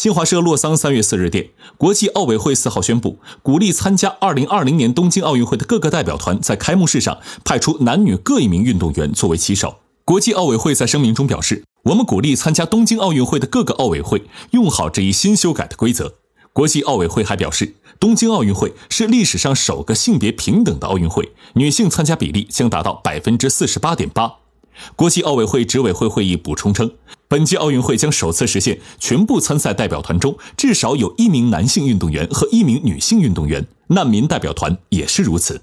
新华社洛桑三月四日电，国际奥委会四号宣布，鼓励参加二零二零年东京奥运会的各个代表团在开幕式上派出男女各一名运动员作为旗手。国际奥委会在声明中表示，我们鼓励参加东京奥运会的各个奥委会用好这一新修改的规则。国际奥委会还表示，东京奥运会是历史上首个性别平等的奥运会，女性参加比例将达到百分之四十八点八。国际奥委会执委会会议补充称，本届奥运会将首次实现全部参赛代表团中至少有一名男性运动员和一名女性运动员，难民代表团也是如此。